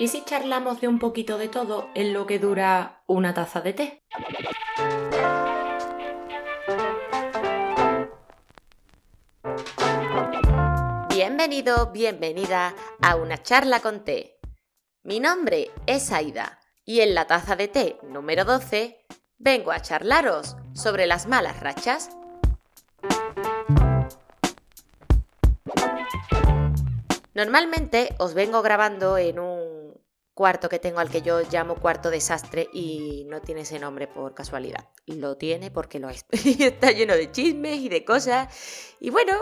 ¿Y si charlamos de un poquito de todo en lo que dura una taza de té? Bienvenido, bienvenida a una charla con té. Mi nombre es Aida y en la taza de té número 12 vengo a charlaros sobre las malas rachas. Normalmente os vengo grabando en un cuarto que tengo al que yo llamo cuarto desastre y no tiene ese nombre por casualidad. Lo tiene porque lo es. Está lleno de chismes y de cosas. Y bueno,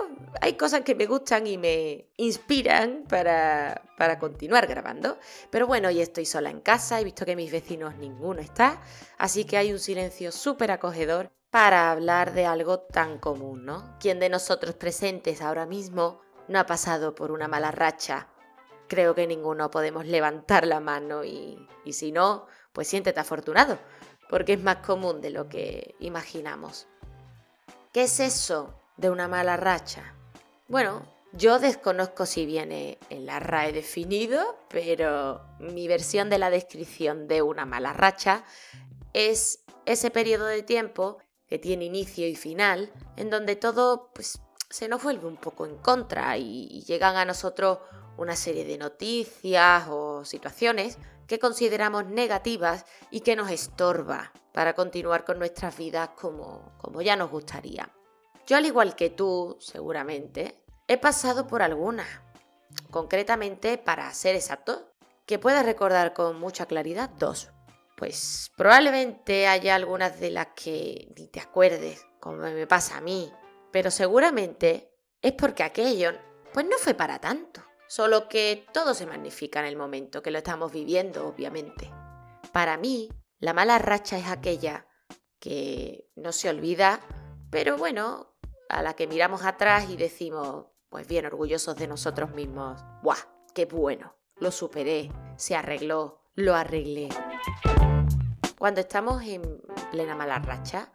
hay cosas que me gustan y me inspiran para, para continuar grabando. Pero bueno, hoy estoy sola en casa, he visto que mis vecinos ninguno está, así que hay un silencio súper acogedor para hablar de algo tan común, ¿no? ¿Quién de nosotros presentes ahora mismo no ha pasado por una mala racha. Creo que ninguno podemos levantar la mano y, y si no, pues siéntete afortunado, porque es más común de lo que imaginamos. ¿Qué es eso de una mala racha? Bueno, yo desconozco si viene en la definido, pero mi versión de la descripción de una mala racha es ese periodo de tiempo que tiene inicio y final, en donde todo pues, se nos vuelve un poco en contra y llegan a nosotros una serie de noticias o situaciones que consideramos negativas y que nos estorba para continuar con nuestras vidas como, como ya nos gustaría. Yo al igual que tú, seguramente, he pasado por algunas. Concretamente, para ser exacto, que puedas recordar con mucha claridad dos. Pues probablemente haya algunas de las que ni te acuerdes, como me pasa a mí, pero seguramente es porque aquello pues no fue para tanto. Solo que todo se magnifica en el momento que lo estamos viviendo, obviamente. Para mí, la mala racha es aquella que no se olvida, pero bueno, a la que miramos atrás y decimos, pues bien orgullosos de nosotros mismos, ¡buah! ¡Qué bueno! Lo superé, se arregló, lo arreglé. Cuando estamos en plena mala racha,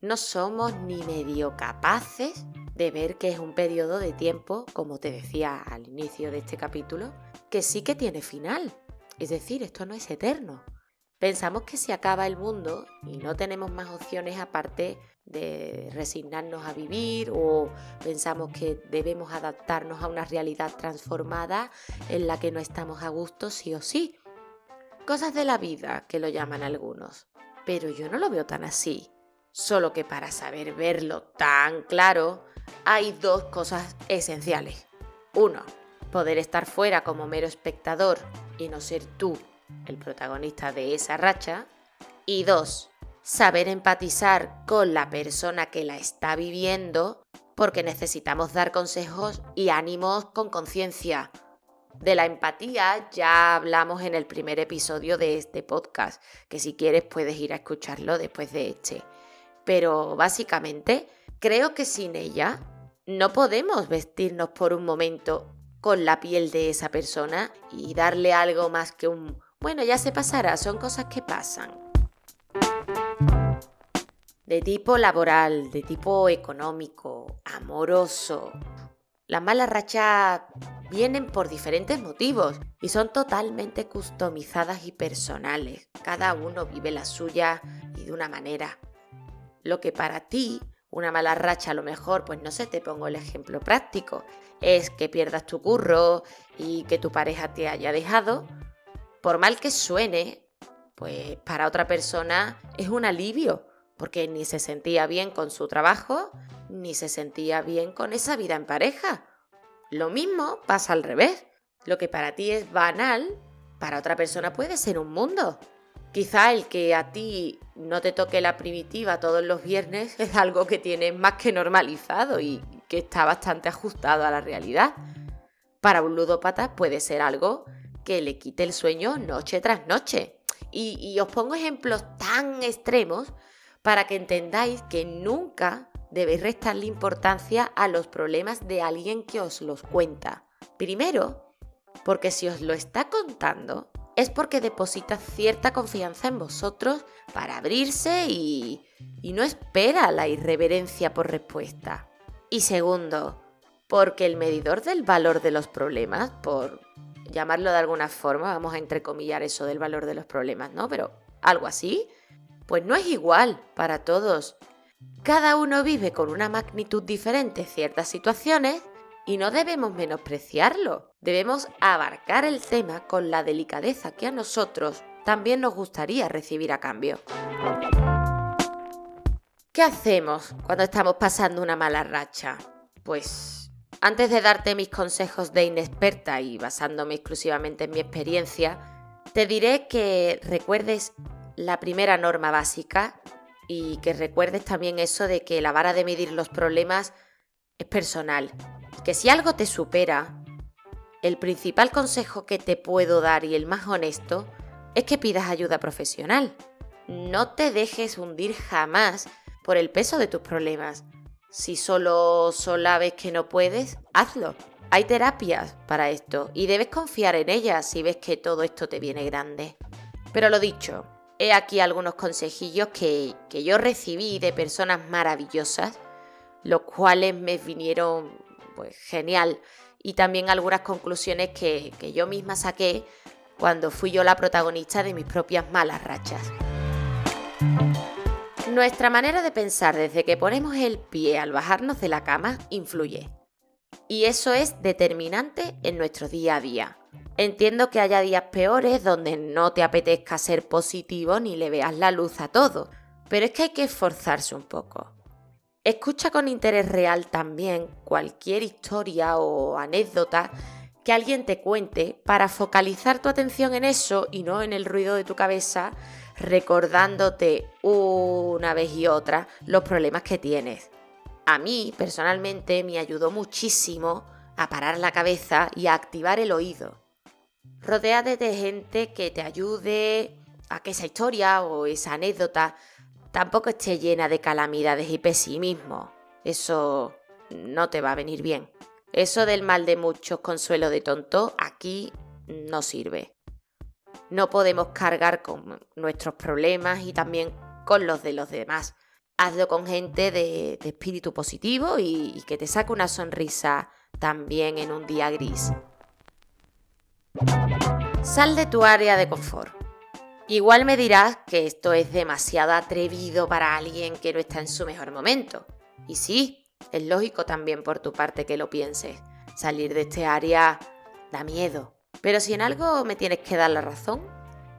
no somos ni medio capaces de ver que es un periodo de tiempo, como te decía al inicio de este capítulo, que sí que tiene final. Es decir, esto no es eterno. Pensamos que se acaba el mundo y no tenemos más opciones aparte de resignarnos a vivir o pensamos que debemos adaptarnos a una realidad transformada en la que no estamos a gusto sí o sí. Cosas de la vida, que lo llaman algunos. Pero yo no lo veo tan así. Solo que para saber verlo tan claro, hay dos cosas esenciales. Uno, poder estar fuera como mero espectador y no ser tú el protagonista de esa racha. Y dos, saber empatizar con la persona que la está viviendo porque necesitamos dar consejos y ánimos con conciencia. De la empatía ya hablamos en el primer episodio de este podcast, que si quieres puedes ir a escucharlo después de este pero básicamente creo que sin ella no podemos vestirnos por un momento con la piel de esa persona y darle algo más que un, bueno, ya se pasará, son cosas que pasan. De tipo laboral, de tipo económico, amoroso. Las malas rachas vienen por diferentes motivos y son totalmente customizadas y personales. Cada uno vive la suya y de una manera lo que para ti una mala racha a lo mejor, pues no sé, te pongo el ejemplo práctico, es que pierdas tu curro y que tu pareja te haya dejado, por mal que suene, pues para otra persona es un alivio, porque ni se sentía bien con su trabajo, ni se sentía bien con esa vida en pareja. Lo mismo pasa al revés. Lo que para ti es banal, para otra persona puede ser un mundo. Quizá el que a ti no te toque la primitiva todos los viernes es algo que tienes más que normalizado y que está bastante ajustado a la realidad. Para un ludópata puede ser algo que le quite el sueño noche tras noche. Y, y os pongo ejemplos tan extremos para que entendáis que nunca debéis restarle importancia a los problemas de alguien que os los cuenta. Primero, porque si os lo está contando, es porque deposita cierta confianza en vosotros para abrirse y, no espera la irreverencia por respuesta. Y segundo, porque el medidor del valor de los problemas, por llamarlo de alguna forma, vamos a entrecomillar eso del valor de los problemas, ¿no? Pero algo así, pues no es igual para todos. Cada uno vive con una magnitud diferente ciertas situaciones y no debemos menospreciarlo. Debemos abarcar el tema con la delicadeza que a nosotros también nos gustaría recibir a cambio. ¿Qué hacemos cuando estamos pasando una mala racha? Pues antes de darte mis consejos de inexperta y basándome exclusivamente en mi experiencia, te diré que recuerdes la primera norma básica y que recuerdes también eso de que la vara de medir los problemas es personal. Que si algo te supera, el principal consejo que te puedo dar y el más honesto es que pidas ayuda profesional. No te dejes hundir jamás por el peso de tus problemas. Si solo sola ves que no puedes, hazlo. Hay terapias para esto y debes confiar en ellas si ves que todo esto te viene grande. Pero lo dicho, he aquí algunos consejillos que, yo recibí de personas maravillosas, los cuales me vinieron pues genial y también algunas conclusiones que, que yo misma saqué cuando fui yo la protagonista de mis propias malas rachas. Nuestra manera de pensar desde que ponemos el pie al bajarnos de la cama influye. Y eso es determinante en nuestro día a día. Entiendo que haya días peores donde no te apetezca ser positivo ni le veas la luz a todo, pero es que hay que esforzarse un poco. Escucha con interés real también cualquier historia o anécdota que alguien te cuente para focalizar tu atención en eso y no en el ruido de tu cabeza recordándote una vez y otra los problemas que tienes. A mí, personalmente, me ayudó muchísimo a parar la cabeza y a activar el oído. Rodéate de gente que te ayude a que esa historia o esa anécdota tampoco esté llena de calamidades y pesimismo. Eso no te va a venir bien. Eso del mal de muchos, consuelo de tonto, aquí no sirve. No podemos cargar con nuestros problemas y también con los de los demás. Hazlo con gente de, espíritu positivo y, y que te saque una sonrisa también en un día gris. Sal de tu área de confort. Igual me dirás que esto es demasiado atrevido para alguien que no está en su mejor momento. Y sí, es lógico también por tu parte que lo pienses. Salir de este área da miedo. Pero si en algo me tienes que dar la razón,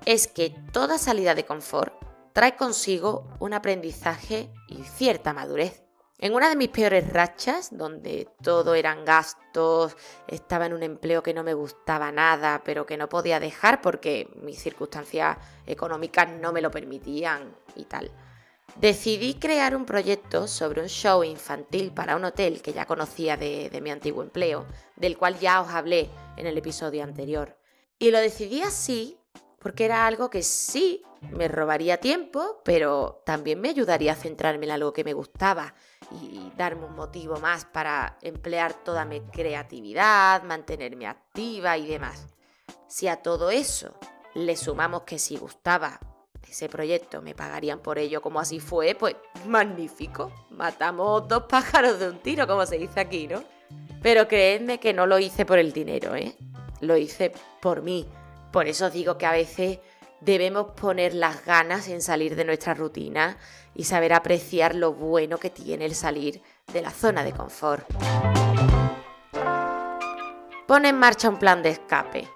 es que toda salida de confort trae consigo un aprendizaje y cierta madurez. En una de mis peores rachas, donde todo eran gastos, estaba en un empleo que no me gustaba nada, pero que no podía dejar porque mis circunstancias económicas no me lo permitían y tal. Decidí crear un proyecto sobre un show infantil para un hotel que ya conocía de, de mi antiguo empleo, del cual ya os hablé en el episodio anterior. Y lo decidí así porque era algo que sí me robaría tiempo, pero también me ayudaría a centrarme en algo que me gustaba y darme un motivo más para emplear toda mi creatividad, mantenerme activa y demás. Si a todo eso le sumamos que si gustaba ese proyecto me pagarían por ello como así fue, pues magnífico. Matamos dos pájaros de un tiro, como se dice aquí, ¿no? Pero creedme que no lo hice por el dinero, ¿eh? Lo hice por mí. Por eso os digo que a veces debemos poner las ganas en salir de nuestra rutina y saber apreciar lo bueno que tiene el salir de la zona de confort. Pon en marcha un plan de escape.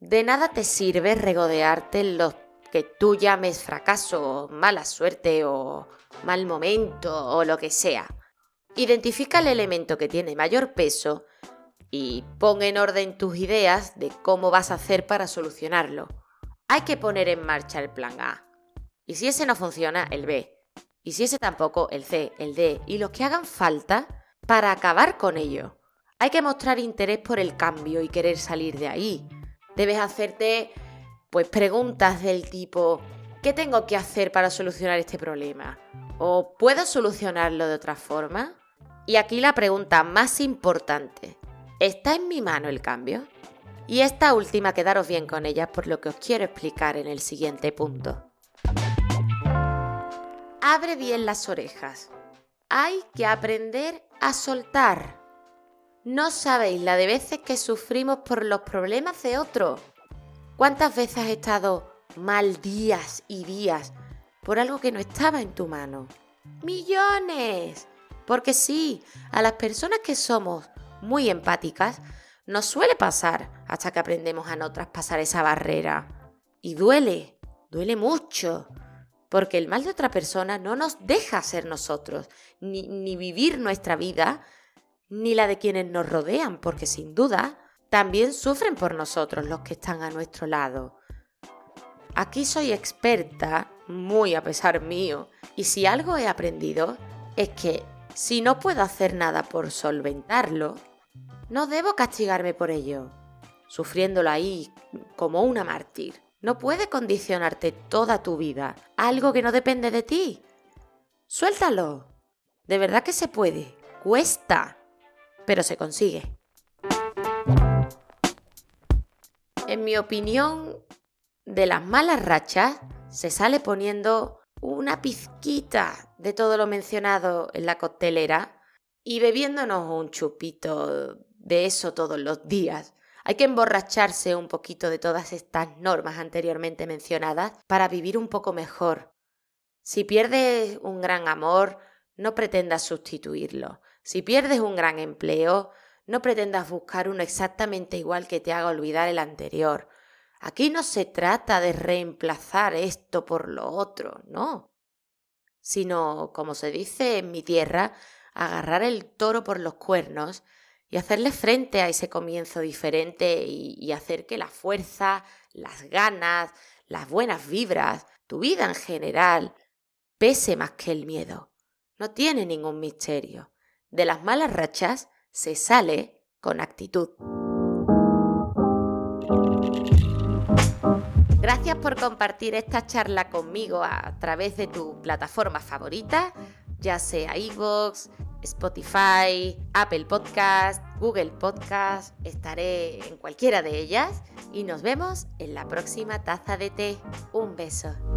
De nada te sirve regodearte en los que tú llames fracaso, mala suerte o mal momento o lo que sea. Identifica el elemento que tiene mayor peso y pon en orden tus ideas de cómo vas a hacer para solucionarlo. Hay que poner en marcha el plan A. Y si ese no funciona, el B. Y si ese tampoco, el C, el D y los que hagan falta para acabar con ello. Hay que mostrar interés por el cambio y querer salir de ahí. Debes hacerte pues preguntas del tipo ¿qué tengo que hacer para solucionar este problema? ¿O puedo solucionarlo de otra forma? Y aquí la pregunta más importante. ¿Está en mi mano el cambio? Y esta última quedaros bien con ella por lo que os quiero explicar en el siguiente punto. Abre bien las orejas. Hay que aprender a soltar. No sabéis la de veces que sufrimos por los problemas de otro. ¿Cuántas veces has estado mal días y días por algo que no estaba en tu mano? Millones. Porque sí, a las personas que somos muy empáticas, nos suele pasar hasta que aprendemos a no traspasar esa barrera. Y duele, duele mucho, porque el mal de otra persona no nos deja ser nosotros, ni, ni vivir nuestra vida, ni la de quienes nos rodean, porque sin duda también sufren por nosotros los que están a nuestro lado. Aquí soy experta, muy a pesar mío, y si algo he aprendido es que si no puedo hacer nada por solventarlo, no debo castigarme por ello, sufriéndolo ahí como una mártir. No puede condicionarte toda tu vida algo que no depende de ti. Suéltalo. De verdad que se puede. Cuesta. Pero se consigue. En mi opinión, de las malas rachas se sale poniendo una pizquita de todo lo mencionado en la coctelera y bebiéndonos un chupito de eso todos los días. Hay que emborracharse un poquito de todas estas normas anteriormente mencionadas para vivir un poco mejor. Si pierdes un gran amor, no pretendas sustituirlo. Si pierdes un gran empleo, no pretendas buscar uno exactamente igual que te haga olvidar el anterior. Aquí no se trata de reemplazar esto por lo otro, no. Sino, como se dice en mi tierra, agarrar el toro por los cuernos y hacerle frente a ese comienzo diferente y, hacer que la fuerza, las ganas, las buenas vibras, tu vida en general, pese más que el miedo. No tiene ningún misterio. De las malas rachas se sale con actitud. Gracias por compartir esta charla conmigo a través de tu plataforma favorita, ya sea iVoox, Spotify, Apple Podcast, Google Podcast, estaré en cualquiera de ellas y nos vemos en la próxima taza de té. Un beso.